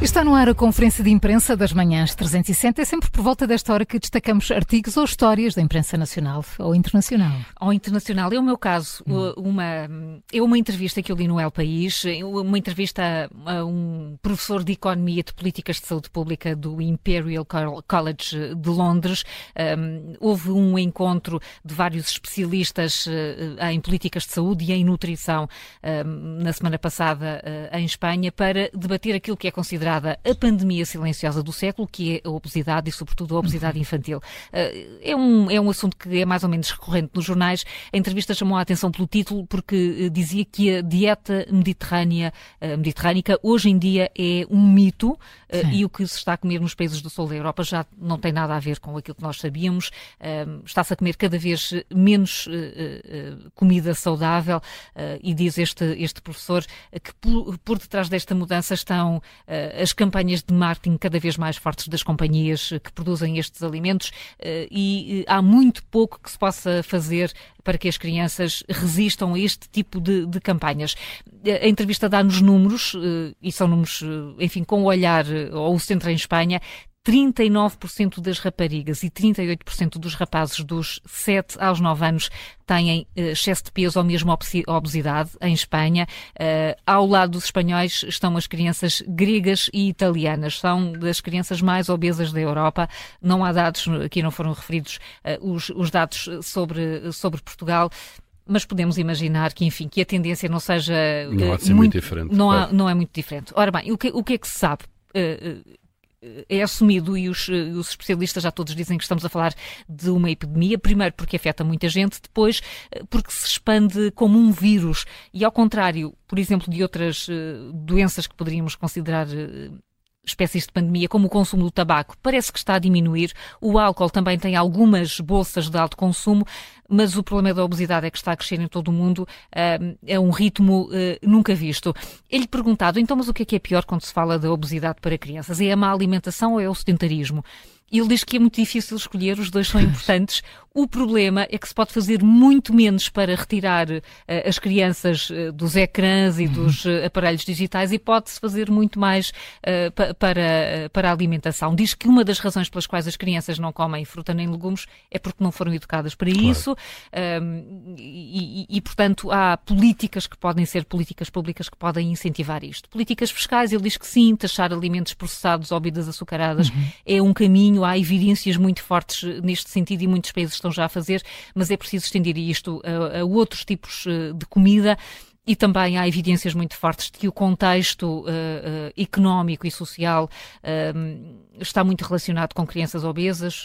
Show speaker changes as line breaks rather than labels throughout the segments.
Está no ar a conferência de imprensa das manhãs 360. É sempre por volta desta hora que destacamos artigos ou histórias da imprensa nacional ou internacional.
Ou internacional. É o meu caso. Hum. Uma, é uma entrevista que eu li no El País, uma entrevista a um professor de Economia de Políticas de Saúde Pública do Imperial College de Londres. Um, houve um encontro de vários especialistas uh, em políticas de saúde e em nutrição um, na semana passada uh, em Espanha para debater aquilo que é considerado considerada a pandemia silenciosa do século, que é a obesidade e, sobretudo, a obesidade uhum. infantil. Eh, é um, é um assunto que é mais ou menos recorrente nos jornais. A entrevista chamou a atenção pelo título porque eh, dizia que a dieta mediterrânea, eh, mediterrânica hoje em dia é um mito Sim. e o que se está a comer nos países do sul da Europa já não tem nada a ver com aquilo que nós sabíamos. Está-se a comer cada vez menos comida saudável e diz este, este professor que por, por detrás desta mudança estão as campanhas de marketing cada vez mais fortes das companhias que produzem estes alimentos eh, e eh, há muito pouco que se possa fazer para que as crianças resistam a este tipo de, de campanhas. A entrevista dá-nos números, eh, e são números, enfim, com o olhar ao centro em Espanha, 39% das raparigas e 38% dos rapazes dos 7 aos 9 anos têm uh, excesso de peso ou mesmo obesidade em Espanha. Uh, ao lado dos espanhóis estão as crianças gregas e italianas. São das crianças mais obesas da Europa. Não há dados, aqui não foram referidos uh, os, os dados sobre, sobre Portugal mas podemos imaginar que, enfim, que a tendência não seja
não uh, muito, muito, diferente.
Não, há, não é muito diferente. Ora bem, o que, o que é que se sabe? Uh, é assumido e os, os, especialistas já todos dizem que estamos a falar de uma epidemia, primeiro porque afeta muita gente, depois eh, porque se expande como um vírus. E ao contrário, por exemplo, de outras uh, doenças que poderíamos considerar espécies de pandemia, como o consumo do tabaco, parece que está a diminuir. O álcool também tem algumas bolsas de alto consumo, mas o problema da obesidade é que está a crescer em todo o mundo uh, é um ritmo uh, nunca visto. Ele perguntado, então, mas o que é que é pior quando se fala da obesidade para crianças? É a má alimentação ou é o sedentarismo? Ele diz que é muito difícil escolher, os dois são importantes. O problema é que se pode fazer muito menos para retirar uh, as crianças uh, dos ecrãs e uhum. dos uh, aparelhos digitais e pode-se fazer muito mais pa para, para a alimentação. Diz que uma das razões pelas quais as crianças não comem fruta nem legumes é porque não foram educadas para claro. isso um, e, e, portanto, há políticas que podem ser políticas públicas que podem incentivar isto. Políticas fiscais, ele diz que sim, taxar alimentos processados ou bebidas açucaradas uhum. é um caminho, há evidências muito fortes neste sentido e muitos países estão já a fazer, mas é preciso estender isto a, a outros tipos eh, de comida. E também há evidências muito fortes de que o contexto uh, uh, económico e social uh, está muito relacionado com crianças obesas,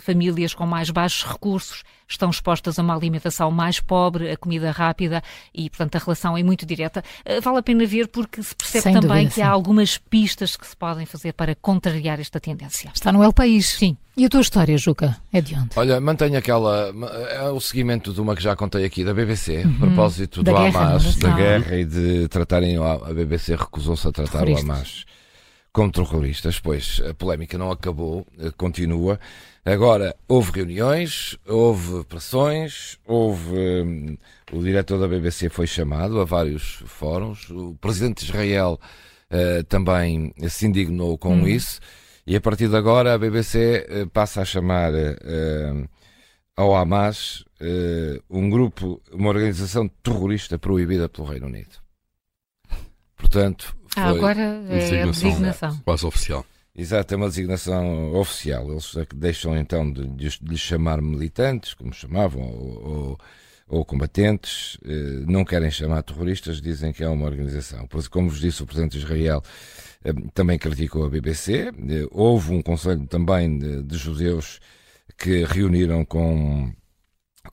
famílias com mais baixos recursos estão expostas a uma alimentação mais pobre, a comida rápida e, portanto, a relação é muito direta. Vale a pena ver porque se percebe Sem também dúvida, que sim. há algumas pistas que se podem fazer para contrariar esta tendência.
Está no El País. Sim. E a tua história, Juca, é de onde?
Olha, mantenho aquela. É o seguimento de uma que já contei aqui da BBC, uhum. a propósito da do Hamas, da guerra e de tratarem. A BBC recusou-se a tratar o Hamas como terroristas. Pois a polémica não acabou, eh, continua. Agora, houve reuniões, houve pressões, houve. Um, o diretor da BBC foi chamado a vários fóruns, o presidente de Israel uh, também se indignou com uhum. isso. E a partir de agora a BBC uh, passa a chamar uh, ao Hamas uh, um grupo, uma organização terrorista proibida pelo Reino Unido. Portanto,
foi ah, agora é a designação.
Quase oficial. Exato, é uma designação oficial. Eles deixam então de, de, de lhes chamar militantes, como chamavam, ou, ou, ou combatentes, não querem chamar terroristas, dizem que é uma organização. Como vos disse o Presidente de Israel, eh, também criticou a BBC. Eh, houve um conselho também de, de judeus que reuniram com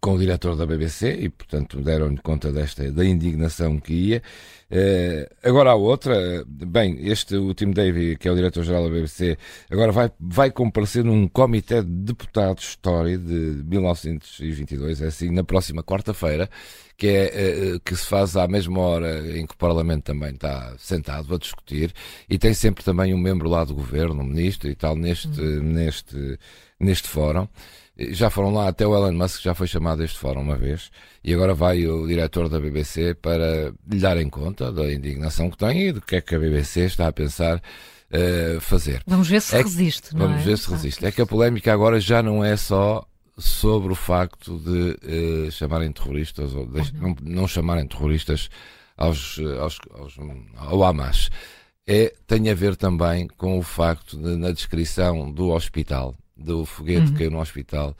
com o diretor da BBC e, portanto, deram-lhe conta desta, da indignação que ia. Uh, agora há outra, bem, este, o Tim Davy, que é o diretor-geral da BBC, agora vai, vai comparecer num comitê de deputados Story de 1922, é assim, na próxima quarta-feira, que é uh, que se faz à mesma hora em que o Parlamento também está sentado a discutir e tem sempre também um membro lá do governo, um ministro e tal, neste, hum. neste, neste fórum. Já foram lá, até o Elon Musk já foi chamado a este fórum uma vez, e agora vai o diretor da BBC para lhe dar em conta da indignação que tem e do que é que a BBC está a pensar uh, fazer.
Vamos ver se é resiste.
Que, vamos
é?
ver se resiste. É que a polémica agora já não é só sobre o facto de uh, chamarem terroristas ou de, não, não, chamarem terroristas aos, aos, aos, ao Hamas. É, tem a ver também com o facto de, na descrição do hospital, do foguete uhum. que caiu no hospital,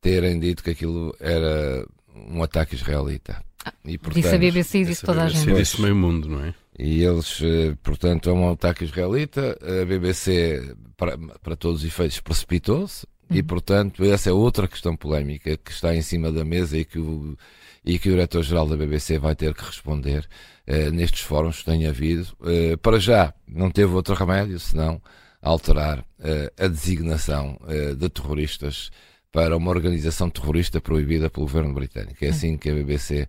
terem dito que aquilo era um ataque israelita.
Ah, e, portanto, disse a BBC e disse toda a gente.
Disse meio mundo, não é?
E eles, eh, portanto, é um ataque israelita. A BBC, para, para todos os efeitos, precipitou-se. Uhum. E, portanto, essa é outra questão polémica que está em cima da mesa e que o, e que o diretor-geral da BBC vai ter que responder uh, nestes fóruns que têm havido. Uh, para já, não teve outro remédio senão alterar uh, a designação de terroristas para uma organização terrorista proibida pelo governo britânico. É assim que a BBC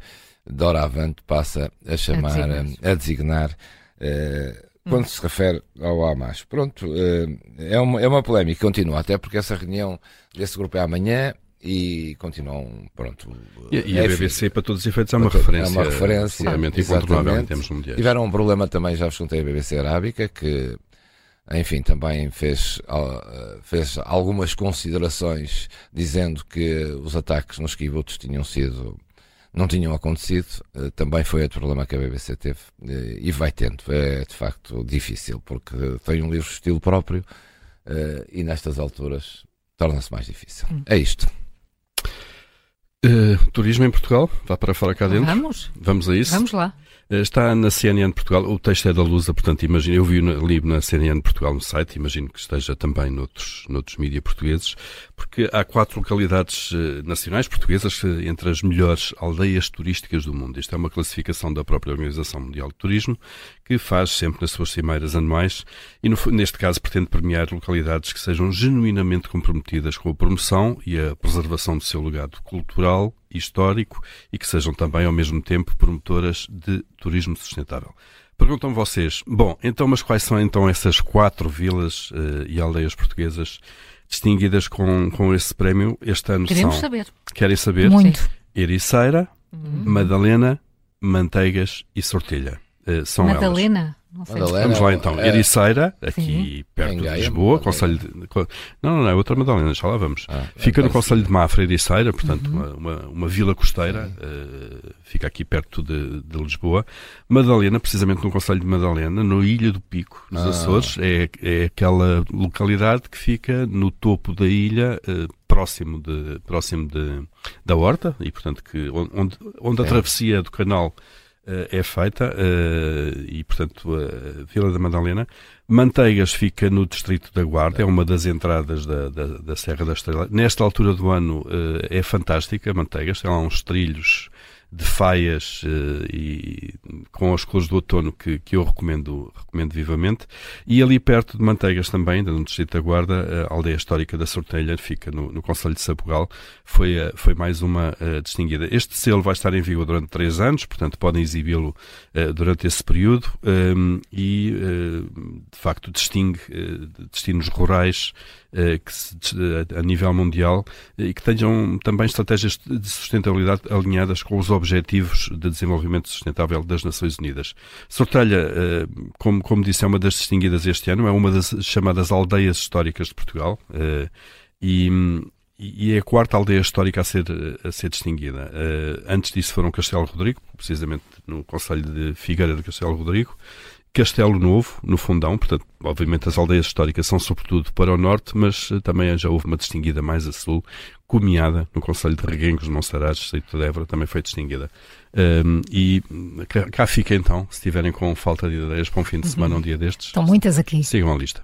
doravante passa a chamar, a designar, a designar uh, quando se refere ao Hamas. Pronto, uh, é, uma, é uma polémica, continua, até porque essa reunião desse grupo é amanhã e continuam, pronto.
E, e a BBC, para todos os efeitos, é uma referência. É uma referência. Absolutamente incontornável em termos mundiais.
Tiveram um problema também, já vos contei, a BBC Arábica, que enfim, também fez, fez algumas considerações dizendo que os ataques nos kibbutz tinham sido não tinham acontecido, eh, também foi outro problema que a BBC teve eh, e vai tendo. É de facto difícil, porque tem um livro de estilo próprio eh, e nestas alturas torna-se mais difícil. Hum. É isto.
Uh, turismo em Portugal, vá para fora cá dentro.
Vamos.
Vamos a isso.
Vamos lá.
Eh, está na CNN Portugal, o texto é da Lusa, portanto, imagino, eu vi li na CNN Portugal no site, imagino que esteja também noutros, noutros mídias portugueses, porque há quatro localidades eh, nacionais portuguesas eh, entre as melhores aldeias turísticas do mundo. Isto é uma classificação da própria Organização Mundial de Turismo, que faz sempre nas suas cimeiras anuais e, no, neste caso, pretende premiar localidades que sejam genuinamente comprometidas com a promoção e a preservação do seu legado cultural, histórico e que sejam também, ao mesmo tempo, promotoras de turismo sustentável. Perguntam vocês, bom, então, mas quais são então essas quatro vilas uh, e aldeias portuguesas distinguidas com, com esse prémio este ano?
Queremos são, saber.
Querem saber?
Muito.
Ericeira, uhum. Madalena, Manteigas e Sortelha. Uh, são
Madalena?
Elas. Madalena, Vamos lá então. É... Ericeira, aqui Sim. perto de Lisboa, Conselho de... Não, não, não, é outra Madalena, já lá vamos. Ah, fica no Conselho de Mafra, Ericeira, portanto, uhum. uma, uma, uma, vila costeira, uh, fica aqui perto de, de, Lisboa. Madalena, precisamente no Conselho de Madalena, no Ilha do Pico, nos ah. Açores, é, é aquela localidade que fica no topo da ilha, uh, próximo, de, próximo de, da Horta, e portanto, que, onde, onde a é. travessia do canal é feita uh, e, portanto, a Vila da Madalena. Manteigas fica no distrito da Guarda, é uma das entradas da, da, da Serra da Estrela. Nesta altura do ano uh, é fantástica, Manteigas, tem lá uns trilhos de faias uh, e com as cores do outono que, que eu recomendo, recomendo vivamente. E ali perto de Manteigas também, no Distrito da Guarda, a aldeia histórica da Sortelha, fica no, no Conselho de Sabugal, foi, uh, foi mais uma uh, distinguida. Este selo vai estar em vigor durante três anos, portanto podem exibi-lo durante esse período um, e, de facto, distingue destinos rurais que se, a nível mundial e que tenham também estratégias de sustentabilidade alinhadas com os Objetivos de Desenvolvimento Sustentável das Nações Unidas. Sortelha, eh, como, como disse, é uma das distinguidas este ano, é uma das chamadas aldeias históricas de Portugal eh, e, e é a quarta aldeia histórica a ser, a ser distinguida. Eh, antes disso foram Castelo Rodrigo, precisamente no Conselho de Figueira de Castelo Rodrigo, Castelo Novo, no Fundão, portanto, obviamente as aldeias históricas são sobretudo para o norte, mas também já houve uma distinguida mais a sul, Comiada, no Conselho de Reguengos, de Monsaraz, Distrito de Évora, também foi distinguida. Um, e cá fica então, se estiverem com falta de ideias para um fim de semana, um dia destes.
Estão muitas aqui.
Sigam a lista.